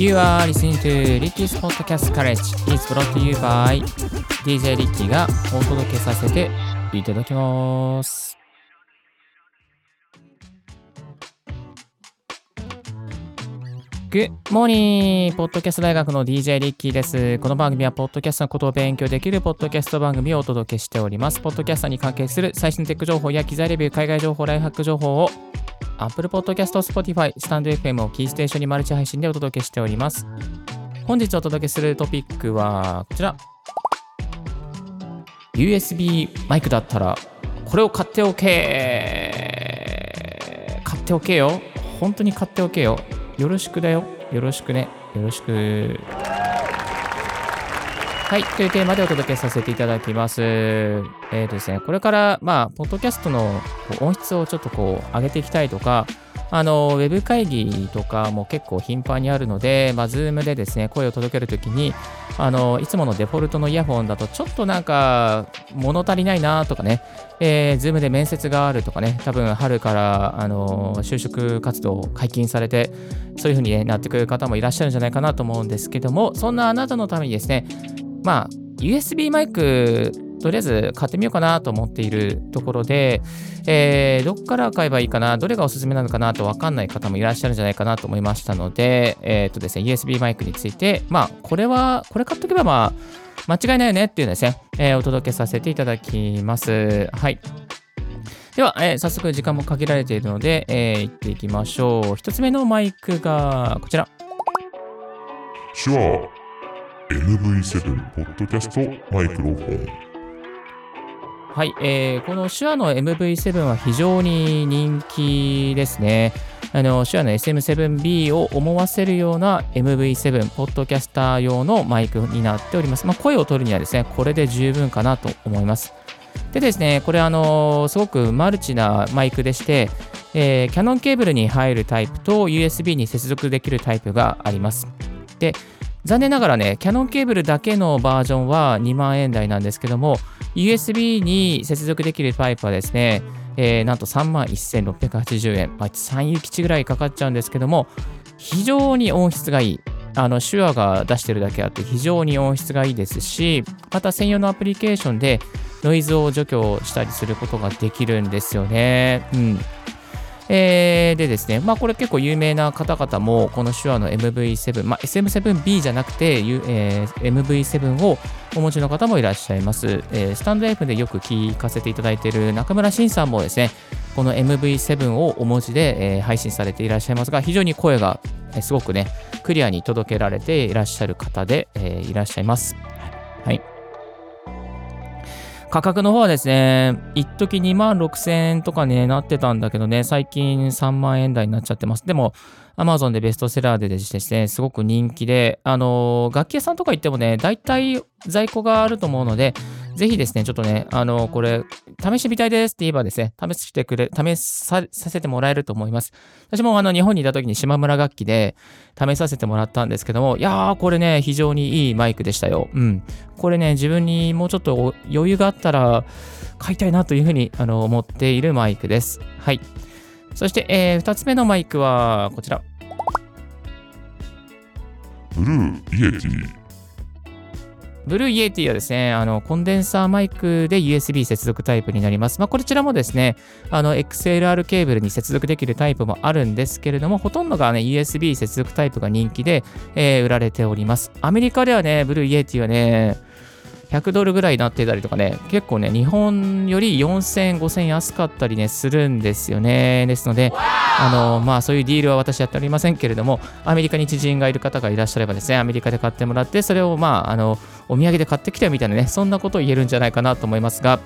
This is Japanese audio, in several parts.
You are listening to Ricky's Podcast College. It's brought to you by DJ Ricky がお届けさせていただきます。Good morning! ポッドキャスト大学の DJ リッキーです。この番組は、ポッドキャストのことを勉強できるポッドキャスト番組をお届けしております。ポッドキャストに関係する最新テック情報や機材レビュー、海外情報、ライフハック情報を Apple Podcast、Spotify、スタンド FM をキーステーションにマルチ配信でお届けしております。本日お届けするトピックはこちら。USB マイクだったら、これを買っておけ買っておけよ本当に買っておけよよろしくだよ。よろしくね。よろしく。はい。というテーマでお届けさせていただきます。えーとですね、これから、まあ、ポッドキャストの音質をちょっとこう、上げていきたいとか、あの、ウェブ会議とかも結構頻繁にあるので、まあ、ズームでですね、声を届けるときに、あの、いつものデフォルトのイヤホンだと、ちょっとなんか、物足りないなとかね、えー、ズームで面接があるとかね、多分春から、あの、就職活動解禁されて、そういう風に、ね、なってくる方もいらっしゃるんじゃないかなと思うんですけども、そんなあなたのためにですね、まあ、USB マイク、とりあえず買ってみようかなと思っているところで、えー、どっから買えばいいかな、どれがおすすめなのかなと分かんない方もいらっしゃるんじゃないかなと思いましたので、えっ、とですね、USB マイクについて、まあ、これは、これ買っとけばまあ、間違いないよねっていうのですね、えーお届けさせていただきます。はい。では、えー早速時間も限られているので、えー、行っていきましょう。一つ目のマイクがこちら。手話 MV7 ポッドキャストマイクロフォンはい、えーこの手話の MV7 は非常に人気ですね。あの手話の SM7B を思わせるような MV7、ポッドキャスター用のマイクになっております。まあ、声を取るにはですね、これで十分かなと思います。でですね、これあのすごくマルチなマイクでして、えーキャノンケーブルに入るタイプと USB に接続できるタイプがあります。で、残念ながらね、キャノンケーブルだけのバージョンは2万円台なんですけども、USB に接続できるパイプはですね、えーなんと3万1680円、まあ、3有基地ぐらいかかっちゃうんですけども、非常に音質がいい。あの、手話が出してるだけあって非常に音質がいいですし、また専用のアプリケーションでノイズを除去したりすることができるんですよね。うん。えーでですね、まあこれ結構有名な方々もこの手話の MV7、まあ SM7B じゃなくて、えー MV7 をお持ちの方もいらっしゃいます。えースタンド F でよく聞かせていただいている中村慎さんもですね、この MV7 をお持ちで、えー配信されていらっしゃいますが、非常に声がすごくね、クリアに届けられていらっしゃる方で、えーいらっしゃいます。はい。価格の方はですね、一時2万6000円とかね、なってたんだけどね、最近3万円台になっちゃってます。でも、Amazon でベストセラーでですね、すごく人気で、あの楽器屋さんとか行ってもね、大体在庫があると思うので、ぜひですね、ちょっとね、あのこれ、試してみたいですって言えばですね、試してくれ、試させてもらえると思います。私もあの、日本にいた時に島村楽器で試させてもらったんですけども、いやー、これね、非常にいいマイクでしたよ。うん。これね、自分にもうちょっと余裕があったら買いたいなというふうにあの思っているマイクです。はい。そして、えー2つ目のマイクはこちら。 Blue Yeti Blue Yeti はですね、あのコンデンサーマイクで USB 接続タイプになります。まあ、こちらもですね、あの XLR ケーブルに接続できるタイプもあるんですけれども、ほとんどがね、USB 接続タイプが人気で、えー売られております。アメリカではね、 Blue Yeti はね、100ドルぐらいになってたりとかね、結構ね、日本より4000、5000安かったりね、するんですよね。ですので、あの、まあ、そういう deal は私やっておりませんけれども、アメリカに知人がいる方がいらっしゃればですね、アメリカで買ってもらって、それを、まあ、あの、お土産で買ってきたよみたいなね、そんなことを言えるんじゃないかなと思いますが、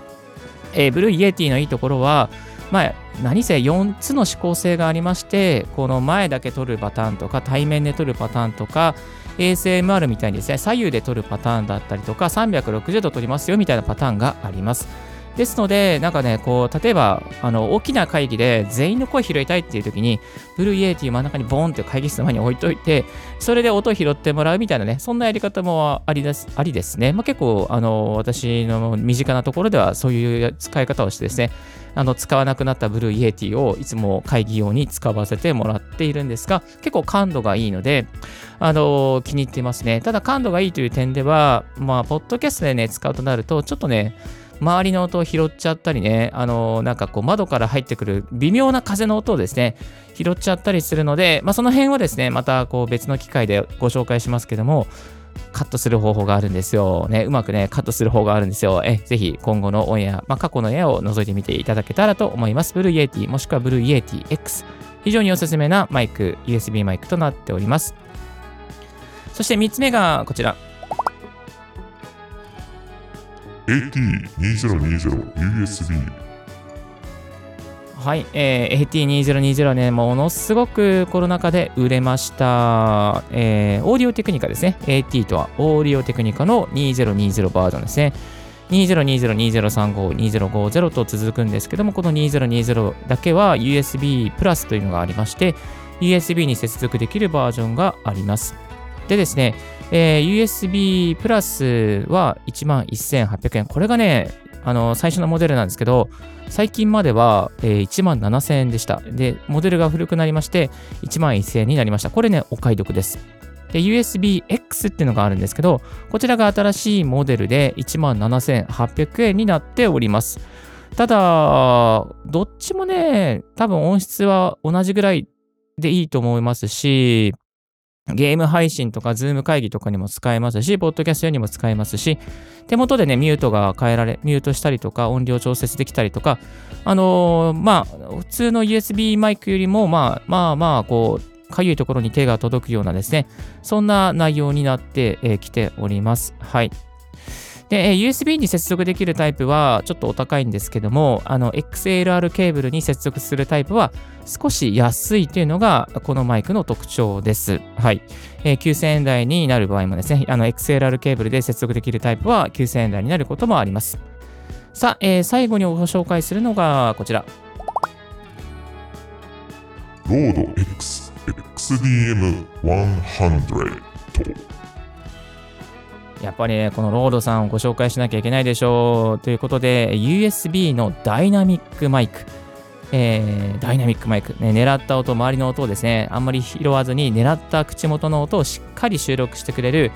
えー Blue Yeti のいいところは、まあ、何せ4つの指向性がありまして、この前だけ撮るパターンとか、対面で撮るパターンとか、ASMR みたいにですね、左右で撮るパターンだったりとか、360度撮りますよみたいなパターンがあります。ですので、なんかね、こう、例えば、あの、大きな会議で全員の声拾いたいっていう時に、ブルーイエーティ真ん中にボーンって会議室の前に置いといて、それで音拾ってもらうみたいなね、そんなやり方もありですありですね。まあ、結構、あの、私の身近なところではそういう使い方をしてですね、あの、使わなくなったブルーイエーティをいつも会議用に使わせてもらっっているんですが、結構感度がいいので、あの気に入ってますね。ただ感度がいいという点では、まあ、ポッドキャストでね、使うとなると、ちょっとね、周りの音を拾っちゃったりね、あのなんかこう窓から入ってくる微妙な風の音をですね、拾っちゃったりするので、まあ、その辺はですね、またこう別の機会でご紹介しますけども、カットする方法があるんですよ。ね、うまくね、カットする方法があるんですよ。え、ぜひ今後のオンエア、まあ、過去の絵を覗いてみていただけたらと思います。 Blue Yeti もしくは Blue Yeti X。非常におすすめなマイク、USB マイクとなっております。そして3つ目がこちら。AT2020USB はい、えー、AT2020 ね、ものすごくコロナ禍で売れました。えー、オーディオテクニカですね。AT とはオーディオテクニカの2020バージョンですね。2020、2035、2050と続くんですけども、この2020だけは USB プラスというのがありまして、USB に接続できるバージョンがあります。でですね、えー、USB プラスは11,800円。これがね、あの、最初のモデルなんですけど、最近までは、えー、1万7000円でした。で、モデルが古くなりまして、1万1000円になりました。これね、お買い得です。で、USB-X っていうのがあるんですけど、こちらが新しいモデルで17,800円になっております。ただ、どっちもね、多分音質は同じぐらいでいいと思いますし、ゲーム配信とか、 Zoom 会議とかにも使えますし、ポッドキャスト用にも使えますし、手元でね、ミュートが変えられ、ミュートしたりとか、音量調節できたりとか、あのー、まあ、普通の USB マイクよりも、まあまあまあ、こう、かゆいところに手が届くようなですね、そんな内容になってき、ております。はい。で、USB に接続できるタイプはちょっとお高いんですけども、あの XLR ケーブルに接続するタイプは少し安いというのがこのマイクの特徴です。はい。えー、9000円台になる場合もですね、あの XLR ケーブルで接続できるタイプは9000円台になることもあります。さあ、えー、最後にご紹介するのがこちら。ロード X XDM100 やっぱりね、このロードさんをご紹介しなきゃいけないでしょう。ということで、USB のダイナミックマイク。えー、ダイナミックマイク、ね、狙った音、周りの音をですね、あんまり拾わずに狙った口元の音をしっかり収録してくれる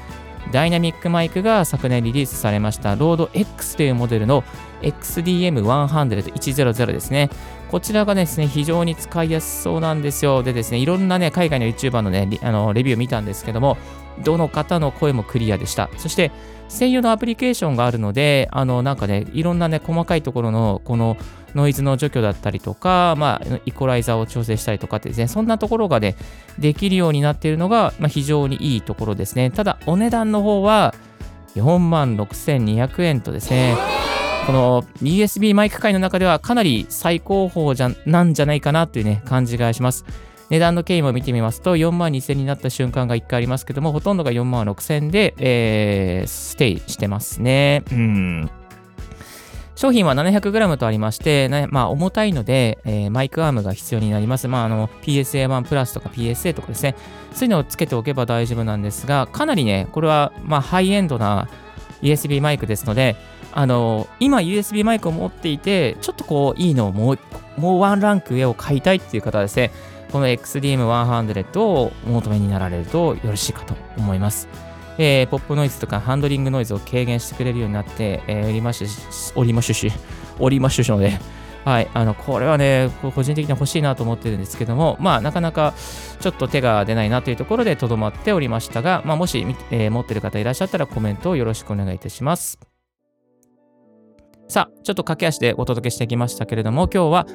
ダイナミックマイクが昨年リリースされました、ロード X というモデルの XDM100-100 ですね。こちらがですね、非常に使いやすそうなんですよ。でですね、いろんなね、海外の YouTuber のね、あのレビューを見たんですけども、どの方の声もクリアでした。そして、専用のアプリケーションがあるので、あの、なんかね、いろんなね、細かいところの、このノイズの除去だったりとか、まあ、イコライザーを調整したりとかってですね、そんなところがね、できるようになっているのが、まあ、非常にいいところですね。ただ、お値段の方は、4万6200円とですね、この USB マイク界の中ではかなり最高峰じゃなんじゃないかなというね、感じがします。値段の経緯も見てみますと、4万2000になった瞬間が1回ありますけども、ほとんどが4万6000で、えー、ステイしてますね。うん。商品は 700g とありまして、ね、まあ、重たいので、えー、マイクアームが必要になります。まあ、あの、PSA1 プラスとか PSA とかですね、そういうのをつけておけば大丈夫なんですが、かなりね、これは、まあ、ハイエンドな USB マイクですので、あの、今 USB マイクを持っていて、ちょっとこう、いいのをもう、もうワンランク上を買いたいっていう方はですね、この XDM100 をお求めになられるとよろしいかと思います。えー、ポップノイズとかハンドリングノイズを軽減してくれるようになって、えー、おりまし、おりましゅし、おりましゅしので、はい、あの、これはね、個人的に欲しいなと思ってるんですけども、まあ、なかなかちょっと手が出ないなというところでとどまっておりましたが、まあ、もし、えー、持ってる方いらっしゃったらコメントをよろしくお願いいたします。さあ、ちょっと駆け足でお届けしてきましたけれども、今日は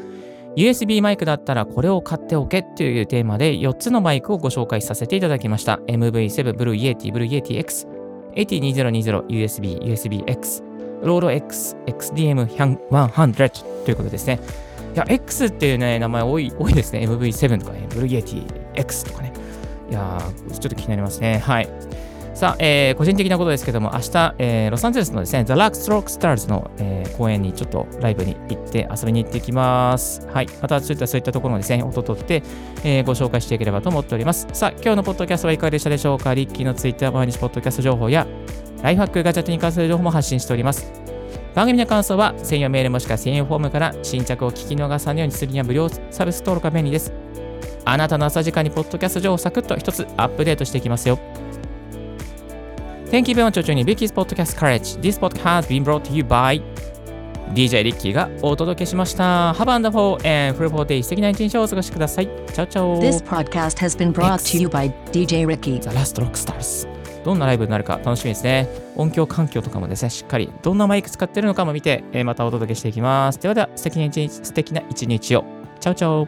USB マイクだったらこれを買っておけというテーマで4つのマイクをご紹介させていただきました。MV7、Blue Yeti、Blue Yeti X、AT2020、USB、USB-X、ロード X、XDM100 ということですね。いや、X っていうね、名前多い多いですね。MV7 とかね、Blue Yeti X とかね。いやー、ちょっと気になりますね。はい。さあ、えー、個人的なことですけども、明日、えー、ロサンゼルスのですね、The Lark Stroke Stars の、えー、公演にちょっとライブに行って遊びに行ってきます。はい。またそういったそういったところのですね、音を取って、えー、ご紹介していければと思っております。さあ、今日のポッドキャストはいかがでしたでしょうか？リッキーのツイッター毎日ポッドキャスト情報や、ライフハックガジェットに関する情報も発信しております。番組の感想は専用メールもしくは専用フォームから新着を聞き逃さないようにするには無料サブス登録が便利です。あなたの朝時間にポッドキャスト情報をサクッと一つアップデートしていきますよ。Thank you very much for joining Vicky's Podcast Courage. This podcast has been brought to you by DJ リッキーがお届けしました。Have a wonderful and fruitful day. 素敵な一日をお過ごしください。チャオチャオ This podcast has been brought to you by DJ Ricky. The Last Rock Stars どんなライブになるか楽しみですね。音響環境とかもですね、しっかりどんなマイク使ってるのかも見て、えーまたお届けしていきます。ではでは、素敵な一日素敵な一日を。チャオチャオ